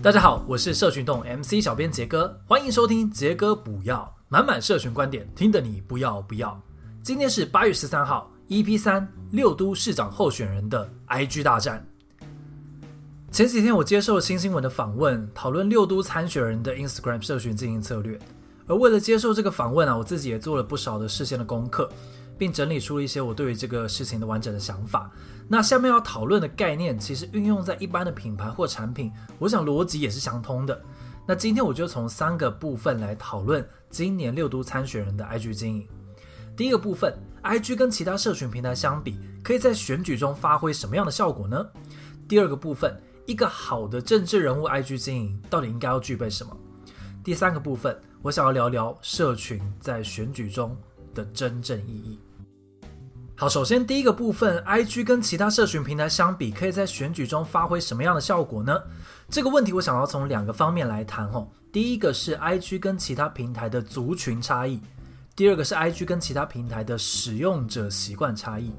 大家好，我是社群动 MC 小编杰哥，欢迎收听杰哥补药，满满社群观点，听得你不要不要。今天是八月十三号，EP 三六都市长候选人的 IG 大战。前几天我接受了新新闻的访问，讨论六都参选人的 Instagram 社群经营策略。而为了接受这个访问啊，我自己也做了不少的事先的功课，并整理出了一些我对于这个事情的完整的想法。那下面要讨论的概念，其实运用在一般的品牌或产品，我想逻辑也是相通的。那今天我就从三个部分来讨论今年六都参选人的 IG 经营。第一个部分，IG 跟其他社群平台相比，可以在选举中发挥什么样的效果呢？第二个部分，一个好的政治人物 IG 经营到底应该要具备什么？第三个部分，我想要聊聊社群在选举中的真正意义。好，首先第一个部分，IG 跟其他社群平台相比，可以在选举中发挥什么样的效果呢？这个问题我想要从两个方面来谈哦。第一个是 IG 跟其他平台的族群差异，第二个是 IG 跟其他平台的使用者习惯差异。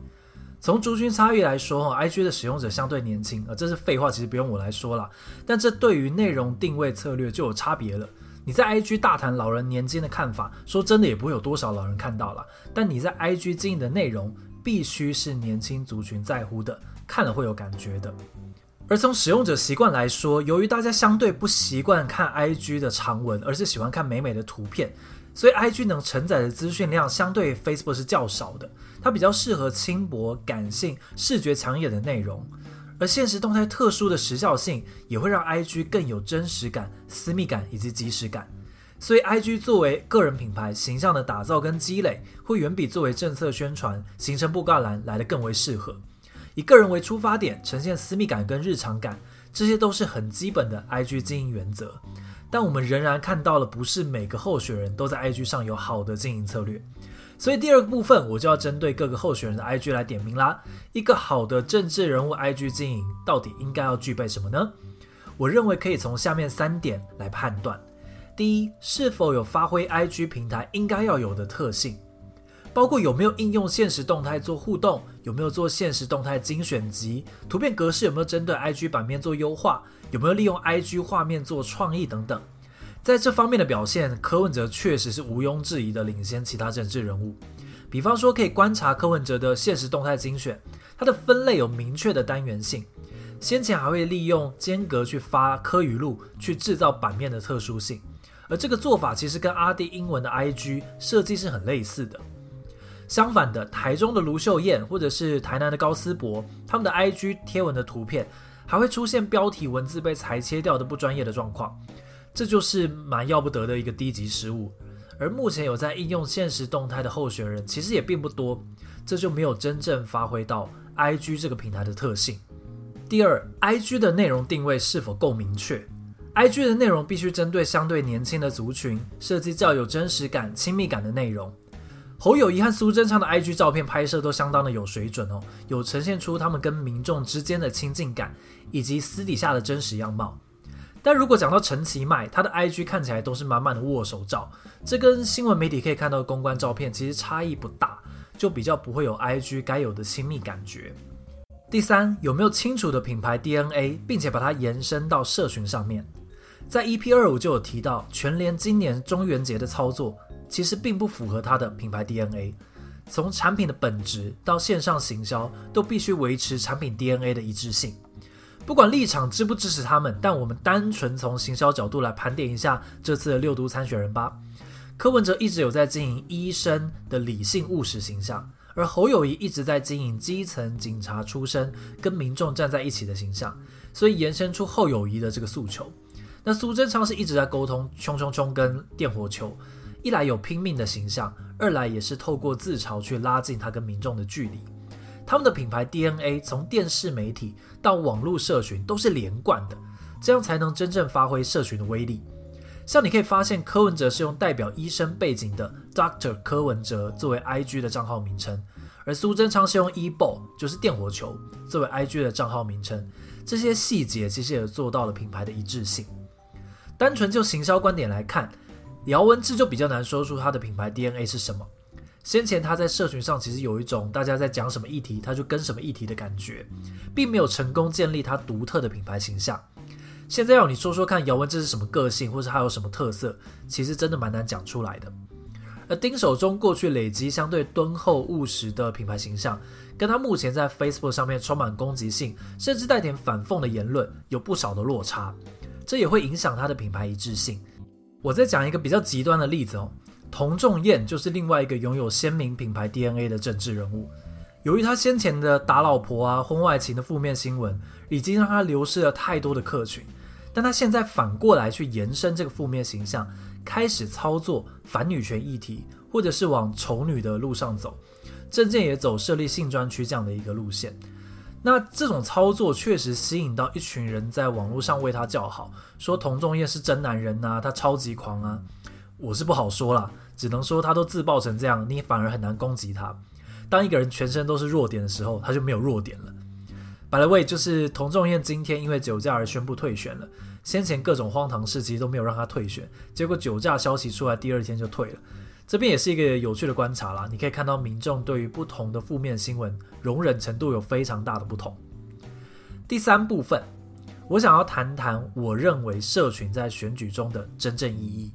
从族群差异来说，IG 的使用者相对年轻啊，这是废话，其实不用我来说了。但这对于内容定位策略就有差别了。你在 IG 大谈老人年金的看法，说真的也不会有多少老人看到了。但你在 IG 经营的内容，必须是年轻族群在乎的，看了会有感觉的。而从使用者习惯来说，由于大家相对不习惯看 IG 的长文，而是喜欢看美美的图片，所以 IG 能承载的资讯量相对 Facebook 是较少的。它比较适合轻薄、感性、视觉抢眼的内容。而现实动态特殊的时效性，也会让 IG 更有真实感、私密感以及即时感。所以，IG 作为个人品牌形象的打造跟积累，会远比作为政策宣传、行程布告栏来得更为适合。以个人为出发点，呈现私密感跟日常感，这些都是很基本的 IG 经营原则。但我们仍然看到了，不是每个候选人都在 IG 上有好的经营策略。所以，第二个部分我就要针对各个候选人的 IG 来点名啦。一个好的政治人物 IG 经营，到底应该要具备什么呢？我认为可以从下面三点来判断。第一，是否有发挥 IG 平台应该要有的特性，包括有没有应用现实动态做互动，有没有做现实动态精选集，图片格式有没有针对 IG 版面做优化，有没有利用 IG 画面做创意等等。在这方面的表现，柯文哲确实是毋庸置疑的领先其他政治人物。比方说，可以观察柯文哲的现实动态精选，它的分类有明确的单元性，先前还会利用间隔去发柯语录，去制造版面的特殊性。而这个做法其实跟阿弟英文的 IG 设计是很类似的。相反的，台中的卢秀燕或者是台南的高思博，他们的 IG 贴文的图片还会出现标题文字被裁切掉的不专业的状况，这就是蛮要不得的一个低级失误。而目前有在应用现实动态的候选人其实也并不多，这就没有真正发挥到 IG 这个平台的特性。第二，IG 的内容定位是否够明确？IG 的内容必须针对相对年轻的族群，设计较有真实感、亲密感的内容。侯友谊和苏贞昌的 IG 照片拍摄都相当的有水准哦，有呈现出他们跟民众之间的亲近感，以及私底下的真实样貌。但如果讲到陈其迈，他的 IG 看起来都是满满的握手照，这跟新闻媒体可以看到的公关照片其实差异不大，就比较不会有 IG 该有的亲密感觉。第三，有没有清楚的品牌 DNA，并且把它延伸到社群上面？在 EP 二五就有提到，全联今年中元节的操作其实并不符合它的品牌 DNA。从产品的本质到线上行销，都必须维持产品 DNA 的一致性。不管立场支不支持他们，但我们单纯从行销角度来盘点一下这次的六都参选人吧。柯文哲一直有在经营医生的理性务实形象，而侯友谊一直在经营基层警察出身、跟民众站在一起的形象，所以延伸出侯友谊的这个诉求。那苏贞昌是一直在沟通，冲冲冲跟电火球，一来有拼命的形象，二来也是透过自嘲去拉近他跟民众的距离。他们的品牌 DNA 从电视媒体到网络社群都是连贯的，这样才能真正发挥社群的威力。像你可以发现，柯文哲是用代表医生背景的 Doctor 柯文哲作为 IG 的账号名称，而苏贞昌是用 E-ball 就是电火球作为 IG 的账号名称。这些细节其实也做到了品牌的一致性。单纯就行销观点来看，姚文智就比较难说出他的品牌 DNA 是什么。先前他在社群上其实有一种大家在讲什么议题，他就跟什么议题的感觉，并没有成功建立他独特的品牌形象。现在要你说说看，姚文智是什么个性，或是他有什么特色，其实真的蛮难讲出来的。而丁守中过去累积相对敦厚务实的品牌形象，跟他目前在 Facebook 上面充满攻击性，甚至带点反讽的言论，有不少的落差，这也会影响他的品牌一致性。我再讲一个比较极端的例子哦，童仲彦就是另外一个拥有鲜明品牌 DNA 的政治人物。由于他先前的打老婆啊、婚外情的负面新闻，已经让他流失了太多的客群，但他现在反过来去延伸这个负面形象。开始操作反女权议题，或者是往丑女的路上走，政见也走设立性专区这样的一个路线。那这种操作确实吸引到一群人在网络上为他叫好，说童仲彦是真男人啊，他超级狂啊。我是不好说啦，只能说他都自爆成这样，你反而很难攻击他。当一个人全身都是弱点的时候，他就没有弱点了。By the way，就是童仲彦今天因为酒驾而宣布退选了。先前各种荒唐事其实都没有让他退选，结果酒驾消息出来，第二天就退了。这边也是一个有趣的观察啦，你可以看到民众对于不同的负面新闻容忍程度有非常大的不同。第三部分，我想要谈谈我认为社群在选举中的真正意义。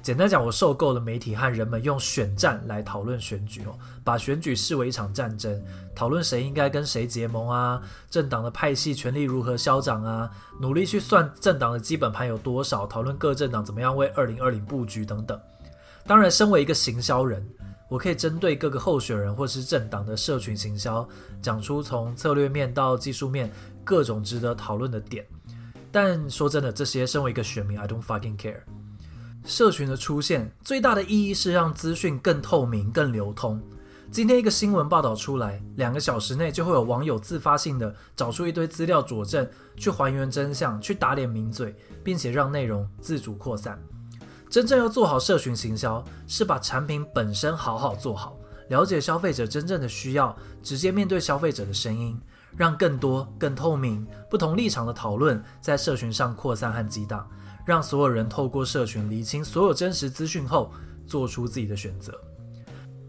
简单讲，我受够了媒体和人们用选战来讨论选举哦，把选举视为一场战争，讨论谁应该跟谁结盟啊，政党的派系权力如何消长啊，努力去算政党的基本盘有多少，讨论各政党怎么样为二零二零布局等等。当然，身为一个行销人，我可以针对各个候选人或是政党的社群行销，讲出从策略面到技术面各种值得讨论的点。但说真的，这些身为一个选民，I don't fucking care。社群的出现最大的意义是让资讯更透明、更流通。今天一个新闻报道出来，两个小时内就会有网友自发性的找出一堆资料佐证，去还原真相，去打脸名嘴，并且让内容自主扩散。真正要做好社群行销，是把产品本身好好做好，了解消费者真正的需要，直接面对消费者的声音，让更多、更透明、不同立场的讨论在社群上扩散和激荡。让所有人透过社群厘清所有真实资讯后，做出自己的选择。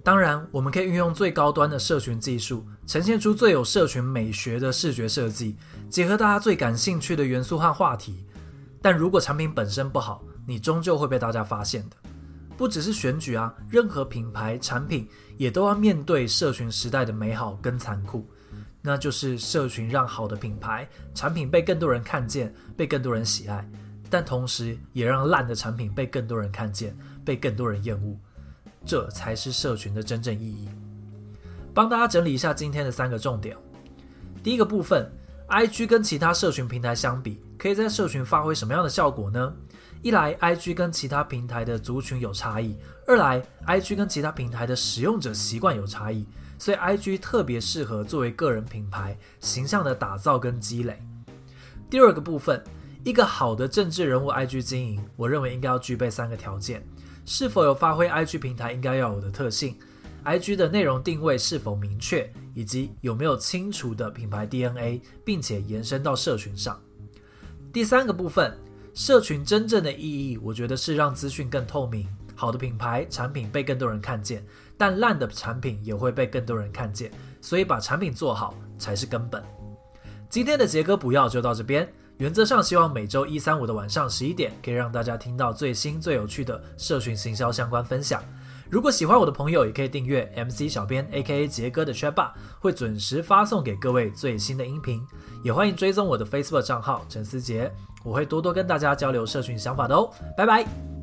当然，我们可以运用最高端的社群技术，呈现出最有社群美学的视觉设计，结合大家最感兴趣的元素和话题。但如果产品本身不好，你终究会被大家发现的。不只是选举啊，任何品牌产品也都要面对社群时代的美好跟残酷，那就是社群让好的品牌产品被更多人看见，被更多人喜爱。但同时也让烂的产品被更多人看见，被更多人厌恶，这才是社群的真正意义。帮大家整理一下今天的三个重点。第一个部分，IG 跟其他社群平台相比，可以在社群发挥什么样的效果呢？一来，IG 跟其他平台的族群有差异；二来，IG 跟其他平台的使用者习惯有差异，所以 IG 特别适合作为个人品牌形象的打造跟积累。第二个部分。一个好的政治人物 IG 经营，我认为应该要具备三个条件：是否有发挥 IG 平台应该要有的特性；IG 的内容定位是否明确，以及有没有清楚的品牌 DNA，并且延伸到社群上。第三个部分，社群真正的意义，我觉得是让资讯更透明，好的品牌产品被更多人看见，但烂的产品也会被更多人看见，所以把产品做好才是根本。今天的杰哥不要就到这边。原则上，希望每周一、三、五的晚上十一点，可以让大家听到最新、最有趣的社群行销相关分享。如果喜欢我的朋友，也可以订阅 MC 小编 A.K.A 杰哥的 Chat 吧会准时发送给各位最新的音频。也欢迎追踪我的 Facebook 账号陈思杰，我会多多跟大家交流社群想法的哦。拜拜。